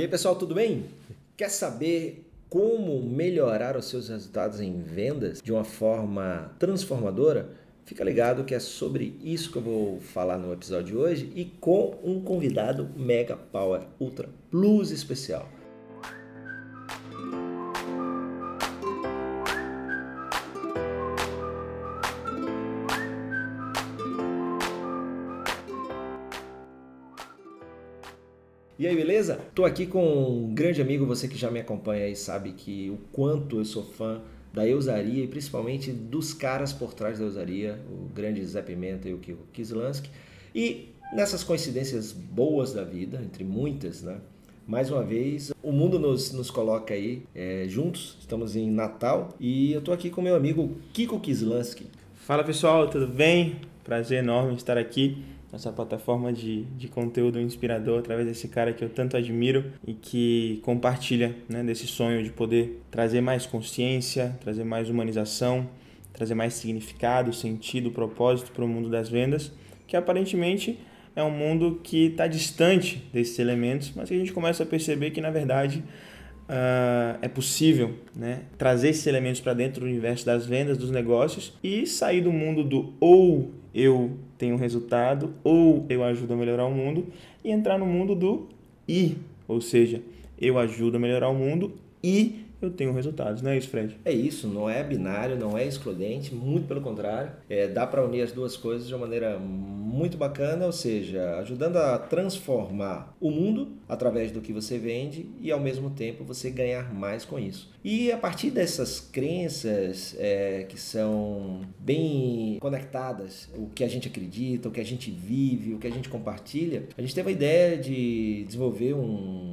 E aí, pessoal, tudo bem? Quer saber como melhorar os seus resultados em vendas de uma forma transformadora? Fica ligado que é sobre isso que eu vou falar no episódio de hoje e com um convidado Mega Power Ultra Plus especial. E aí, beleza? Tô aqui com um grande amigo, você que já me acompanha aí sabe que o quanto eu sou fã da Eusaria e principalmente dos caras por trás da Eusaria, o grande Zé Pimenta e o Kiko Kislansky. E nessas coincidências boas da vida, entre muitas, né? Mais uma vez, o mundo nos, nos coloca aí é, juntos, estamos em Natal e eu tô aqui com meu amigo Kiko Kislansky. Fala pessoal, tudo bem? Prazer enorme estar aqui essa plataforma de, de conteúdo inspirador através desse cara que eu tanto admiro e que compartilha né, desse sonho de poder trazer mais consciência, trazer mais humanização, trazer mais significado, sentido, propósito para o mundo das vendas, que aparentemente é um mundo que está distante desses elementos, mas que a gente começa a perceber que na verdade uh, é possível né, trazer esses elementos para dentro do universo das vendas, dos negócios e sair do mundo do ou eu tenho resultado ou eu ajudo a melhorar o mundo e entrar no mundo do e, ou seja, eu ajudo a melhorar o mundo e eu tenho resultados, não é isso, Fred? É isso, não é binário, não é excludente, muito pelo contrário. É, dá para unir as duas coisas de uma maneira muito bacana, ou seja, ajudando a transformar o mundo através do que você vende e ao mesmo tempo você ganhar mais com isso. E a partir dessas crenças é, que são bem conectadas, o que a gente acredita, o que a gente vive, o que a gente compartilha, a gente teve a ideia de desenvolver um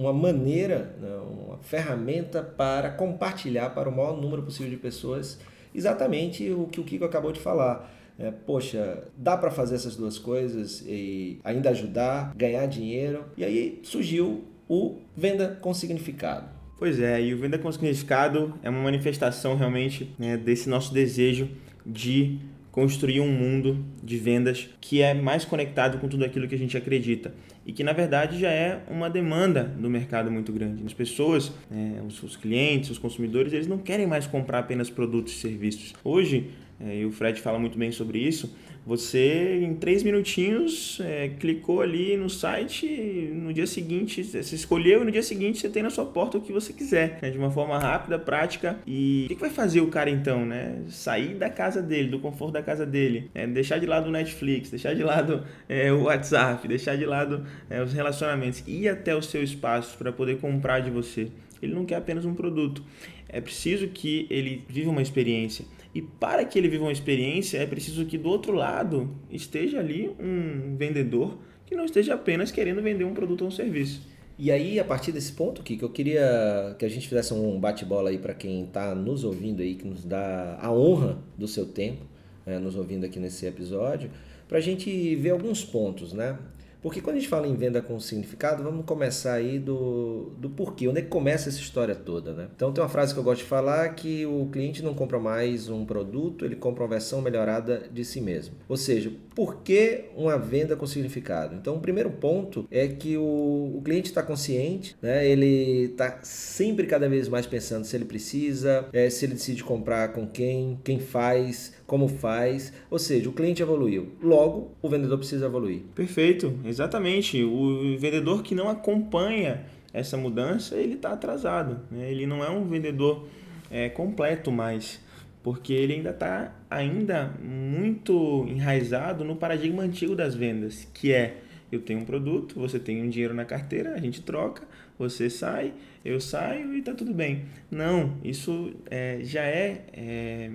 uma maneira, né, uma ferramenta para compartilhar para o maior número possível de pessoas exatamente o que o Kiko acabou de falar. É, poxa, dá para fazer essas duas coisas e ainda ajudar, ganhar dinheiro. E aí surgiu o Venda com Significado. Pois é, e o Venda com Significado é uma manifestação realmente né, desse nosso desejo de construir um mundo de vendas que é mais conectado com tudo aquilo que a gente acredita e que na verdade já é uma demanda do mercado muito grande. As pessoas, é, os, os, clientes, os consumidores, eles não querem mais comprar apenas produtos e serviços. Hoje, é, e o Fred fala muito bem sobre isso, você, em três minutinhos, é, clicou ali no site, no dia seguinte, você escolheu e no dia seguinte você tem na sua porta o que você quiser, né? de uma forma rápida, prática. E o que, que, vai fazer o cara então? Né? Sair da casa dele, do conforto da casa dele, é, deixar de lado o Netflix, deixar de lado é, o WhatsApp, deixar de lado é, os relacionamentos, ir até o seu espaço para poder comprar de você. Ele não quer apenas um produto. É preciso que ele viva uma experiência. E para que ele viva uma experiência, é preciso que do outro lado esteja ali um vendedor que não esteja apenas querendo vender um produto ou um serviço. E aí, a partir desse ponto, que eu queria que a gente fizesse um bate-bola aí para quem está nos ouvindo aí, que nos dá a honra do seu tempo, né, nos ouvindo aqui nesse episódio, para a gente ver alguns pontos, né? Porque quando a gente fala em venda com significado, vamos começar aí do, do porquê, onde é que começa essa história toda, né? Então tem uma frase que eu gosto de falar que o cliente não compra mais um produto, ele compra uma versão melhorada de si mesmo. Ou seja, por que uma venda com significado? Então o primeiro ponto é que o, o cliente está consciente, né? ele está sempre cada vez mais pensando se ele precisa, é, se ele decide comprar com quem, quem faz, como faz. Ou seja, o cliente evoluiu. Logo, o vendedor precisa evoluir. Perfeito, exatamente. O vendedor que não acompanha essa mudança, ele está atrasado. Né? Ele não é um vendedor é, completo mais, porque ele ainda está ainda muito enraizado no paradigma antigo das vendas, que é eu tenho um produto, você tem um dinheiro na carteira, a gente troca, você sai, eu saio e está tudo bem. Não, isso é, já é, é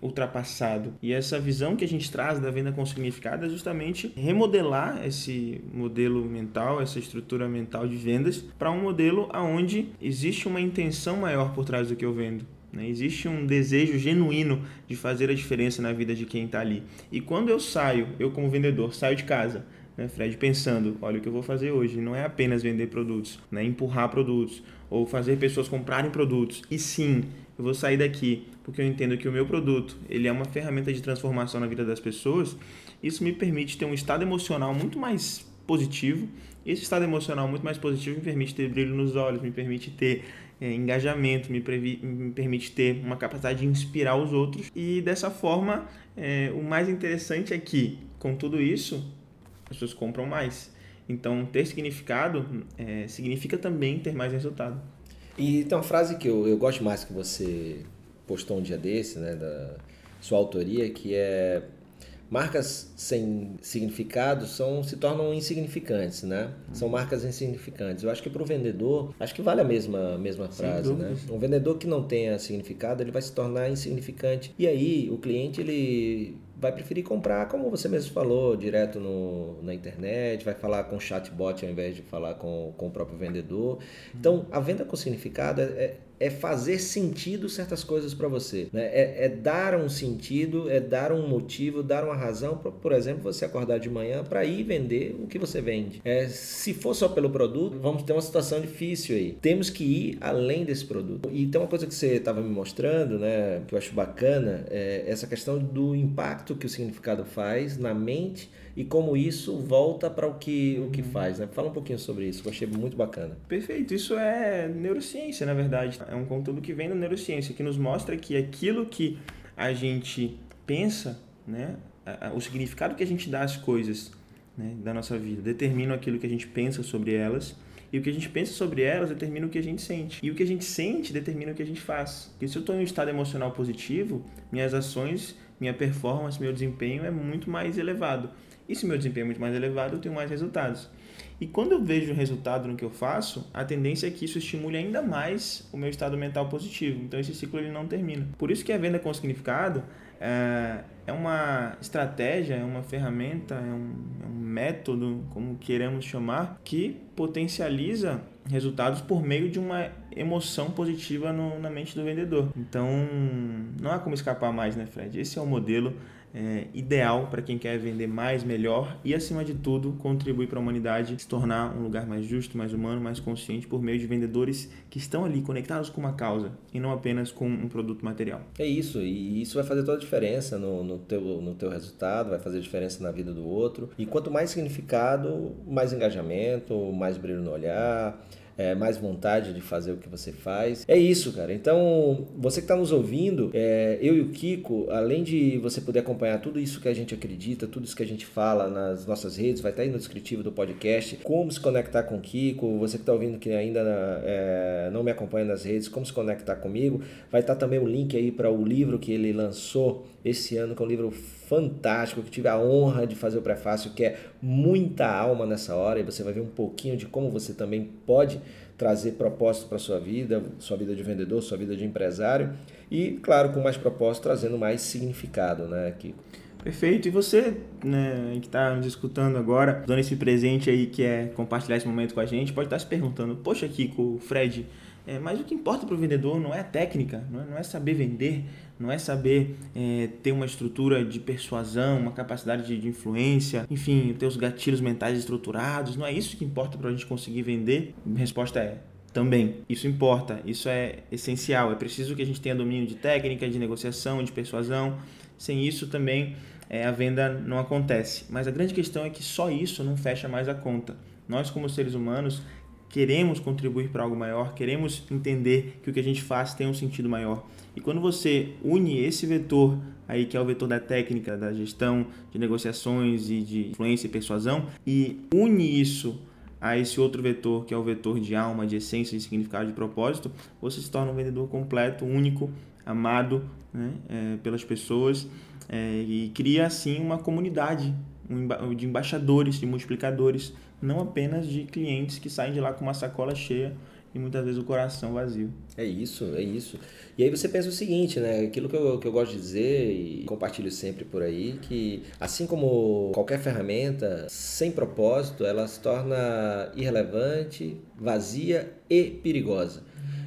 ultrapassado. E essa visão que a gente traz da venda com significado é justamente remodelar esse modelo mental, essa estrutura mental de vendas para um modelo aonde existe uma intenção maior por trás do que eu vendo. Né? Existe um desejo genuíno de fazer a diferença na vida de quem está ali. E quando eu saio, eu como vendedor, saio de casa, né, Fred, pensando, olha o que eu vou fazer hoje, não é apenas vender produtos, né, empurrar produtos ou fazer pessoas comprarem produtos. E sim, eu vou sair daqui porque eu entendo que o meu produto ele é uma ferramenta de transformação na vida das pessoas. Isso me permite ter um estado emocional muito mais positivo Esse estado emocional muito mais positivo me permite ter brilho nos olhos, me permite ter é, engajamento, me, me, permite ter uma capacidade de inspirar os outros. E dessa forma, é, o mais interessante é que, com tudo isso, as pessoas compram mais. Então, ter significado é, significa também ter mais resultado. E tem uma frase que eu, eu gosto mais que você postou um dia desse, né, da sua autoria, que é marcas sem significado são se tornam insignificantes, né? São marcas insignificantes. Eu acho que para o vendedor, acho que vale a mesma mesma frase, né? Um vendedor que não tenha significado, ele vai se tornar insignificante. E aí o cliente ele vai preferir comprar, como você mesmo falou, direto no, na internet, vai falar com chatbot ao invés de falar com, com o próprio vendedor. Então, a venda com significado é, é fazer sentido certas coisas para você. Né? É, é, dar um sentido, é dar um motivo, dar uma razão para, por exemplo, você acordar de manhã para ir vender o que você vende. É, se for só pelo produto, vamos ter uma situação difícil aí. Temos que ir além desse produto. E tem uma coisa que você estava me mostrando, né, que eu acho bacana, é essa questão do impacto que o significado faz na mente e como isso volta para o que, o que faz. Né? Fala um pouquinho sobre isso, que eu achei muito bacana. Perfeito, isso é neurociência, na verdade. É um conteúdo que vem da neurociência, que nos mostra que aquilo que a gente pensa, né, o significado que a gente dá às coisas né, da nossa vida, determina aquilo que a gente pensa sobre elas. E o que a gente pensa sobre elas determina o que a gente sente. E o que a gente sente determina o que a gente faz. Porque se eu estou em um estado emocional positivo, minhas ações, minha performance, meu desempenho é muito mais elevado. E se meu desempenho é muito mais elevado, eu tenho mais resultados. E quando eu vejo resultado no que eu faço, a tendência é que isso estimule ainda mais o meu estado mental positivo. Então esse ciclo ele não termina. Por isso que a venda com significado é, é uma estratégia, é uma ferramenta, é um, é um método, como queremos chamar, que potencializa resultados por meio de uma emoção positiva no, na mente do vendedor. Então não há como escapar mais, né, Fred? Esse é o modelo é, ideal para quem quer vender mais, melhor e, acima de tudo, contribuir para a humanidade se tornar um lugar mais justo, mais humano, mais consciente por meio de vendedores que estão ali conectados com uma causa e não apenas com um produto material. É isso, e isso vai fazer toda a diferença no, no, teu, no teu resultado, vai fazer diferença na vida do outro. E quanto mais significado, mais engajamento, mais brilho no olhar é, mais vontade de fazer o que você faz. É isso, cara. Então, você que está nos ouvindo, é, eu e o Kiko, além de você poder acompanhar tudo isso que a gente acredita, tudo isso que a gente fala nas nossas redes, vai estar tá aí no descritivo do podcast, como se conectar com o Kiko, você que está ouvindo que ainda é, não me acompanha nas redes, como se conectar comigo, vai estar tá também o link aí para o livro que ele lançou esse ano, que é um livro fantástico, que tive a honra de fazer o prefácio, que é muita alma nessa hora, e você vai ver um pouquinho de como você também pode trazer propósito para sua vida, sua vida de vendedor, sua vida de empresário, e claro, com mais propósito, trazendo mais significado, né, Kiko? Perfeito. E você, né, que está nos escutando agora, dando esse presente aí que é compartilhar esse momento com a gente, pode estar se perguntando: Poxa, Kiko, Fred, é, mas o que importa para o vendedor não é a técnica, não é, não é saber vender, não é saber é, ter uma estrutura de persuasão, uma capacidade de, de, influência, enfim, ter os gatilhos mentais estruturados. Não é isso que importa para a gente conseguir vender? A resposta é também. Isso importa, isso é essencial. É preciso que a gente tenha domínio de técnica, de negociação, de persuasão. Sem isso também é, a venda não acontece. Mas a grande questão é que só isso não fecha mais a conta. Nós, como seres humanos, queremos contribuir para algo maior, queremos entender que o que a gente faz tem um sentido maior. E quando você une esse vetor aí que é o vetor da técnica, da gestão, de negociações e de influência e persuasão e une isso a esse outro vetor que é o vetor de alma, de essência, de significado, de propósito, você se torna um vendedor completo, único, amado né, é, pelas pessoas é, e cria assim uma comunidade de embaixadores, de multiplicadores não apenas de clientes que saem de lá com uma sacola cheia e muitas vezes o coração vazio. É isso, é isso. E aí você pensa o seguinte, né? Aquilo que eu, que eu gosto de dizer e compartilho sempre por aí, que assim como qualquer ferramenta sem propósito, ela se torna irrelevante, vazia e perigosa.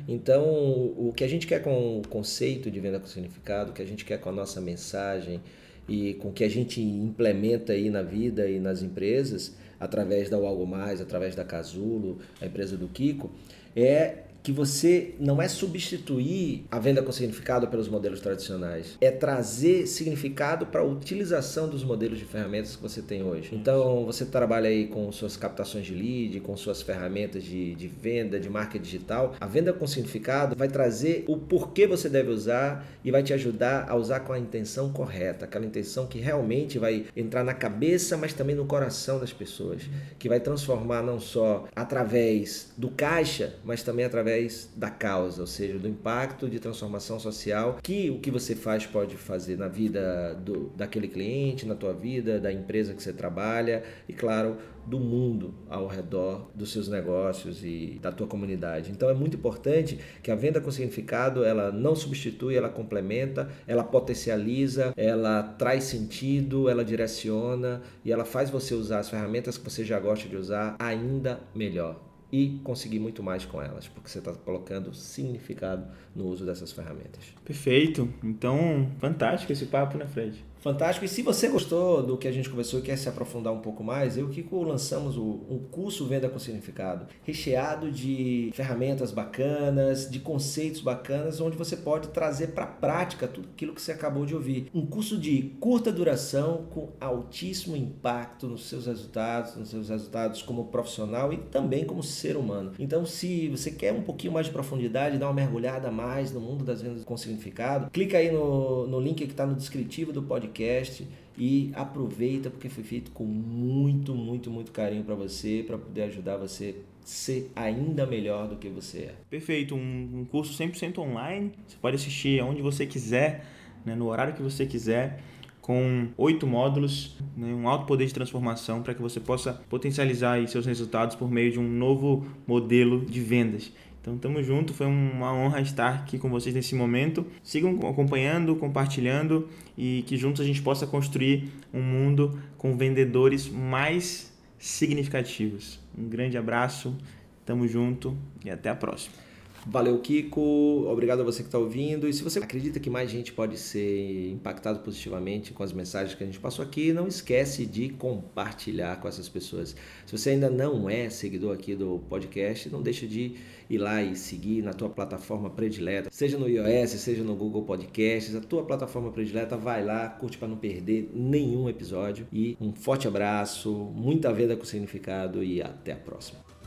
Então, o que a gente quer com o conceito de venda com significado, o que a gente quer com a nossa mensagem e com que a gente implementa aí na vida e nas empresas, através da Algo Mais, através da Casulo, a empresa do Kiko, é que você não é substituir a venda com significado pelos modelos tradicionais, é trazer significado para a utilização dos modelos de ferramentas que você tem hoje. Então, você trabalha aí com suas captações de lead, com suas ferramentas de, de venda, de marca digital. A venda com significado vai trazer o porquê você deve usar e vai te ajudar a usar com a intenção correta, aquela intenção que realmente vai entrar na cabeça, mas também no coração das pessoas, que vai transformar não só através do caixa, mas também através da causa, ou seja, do impacto de transformação social que o que você faz pode fazer na vida do, daquele cliente, na tua vida, da empresa que você trabalha e, claro, do mundo ao redor dos seus negócios e da tua comunidade. Então é muito importante que a venda com significado ela não substitui, ela complementa, ela potencializa, ela traz sentido, ela direciona e ela faz você usar as ferramentas que você já gosta de usar ainda melhor e conseguir muito mais com elas, porque você está colocando significado no uso dessas ferramentas. Perfeito. Então, fantástico esse papo, né, Fred? Fantástico. E se você gostou do que a gente conversou e quer se aprofundar um pouco mais, eu e o Kiko lançamos um curso Venda com Significado, recheado de ferramentas bacanas, de conceitos bacanas, onde você pode trazer para a prática tudo aquilo que você acabou de ouvir. Um curso de curta duração com altíssimo impacto nos seus resultados, nos seus resultados como profissional e também como ser humano. Então, se você quer um pouquinho mais de profundidade, dar uma mergulhada mais no mundo das vendas com significado, clica aí no, no link que está no descritivo do podcast podcast e aproveita porque foi feito com muito, muito, muito carinho para você, para poder ajudar você ser ainda melhor do que você é. Perfeito, um, um curso 100% online, você pode assistir onde você quiser, né, no horário que você quiser com oito módulos, né, um alto poder de transformação para que você possa potencializar seus resultados por meio de um novo modelo de vendas. Então, tamo junto, foi uma honra estar aqui com vocês nesse momento. Sigam acompanhando, compartilhando e que juntos a gente possa construir um mundo com vendedores mais significativos. Um grande abraço, tamo junto e até a próxima. Valeu, Kiko. Obrigado a você que está ouvindo. E se você acredita que mais gente pode ser impactado positivamente com as mensagens que a gente passou aqui, não esquece de compartilhar com essas pessoas. Se você ainda não é seguidor aqui do podcast, não deixa de ir lá e seguir na tua plataforma predileta, seja no iOS, seja no Google Podcasts, a tua plataforma predileta, vai lá, curte para não perder nenhum episódio. E um forte abraço, muita venda com significado e até a próxima.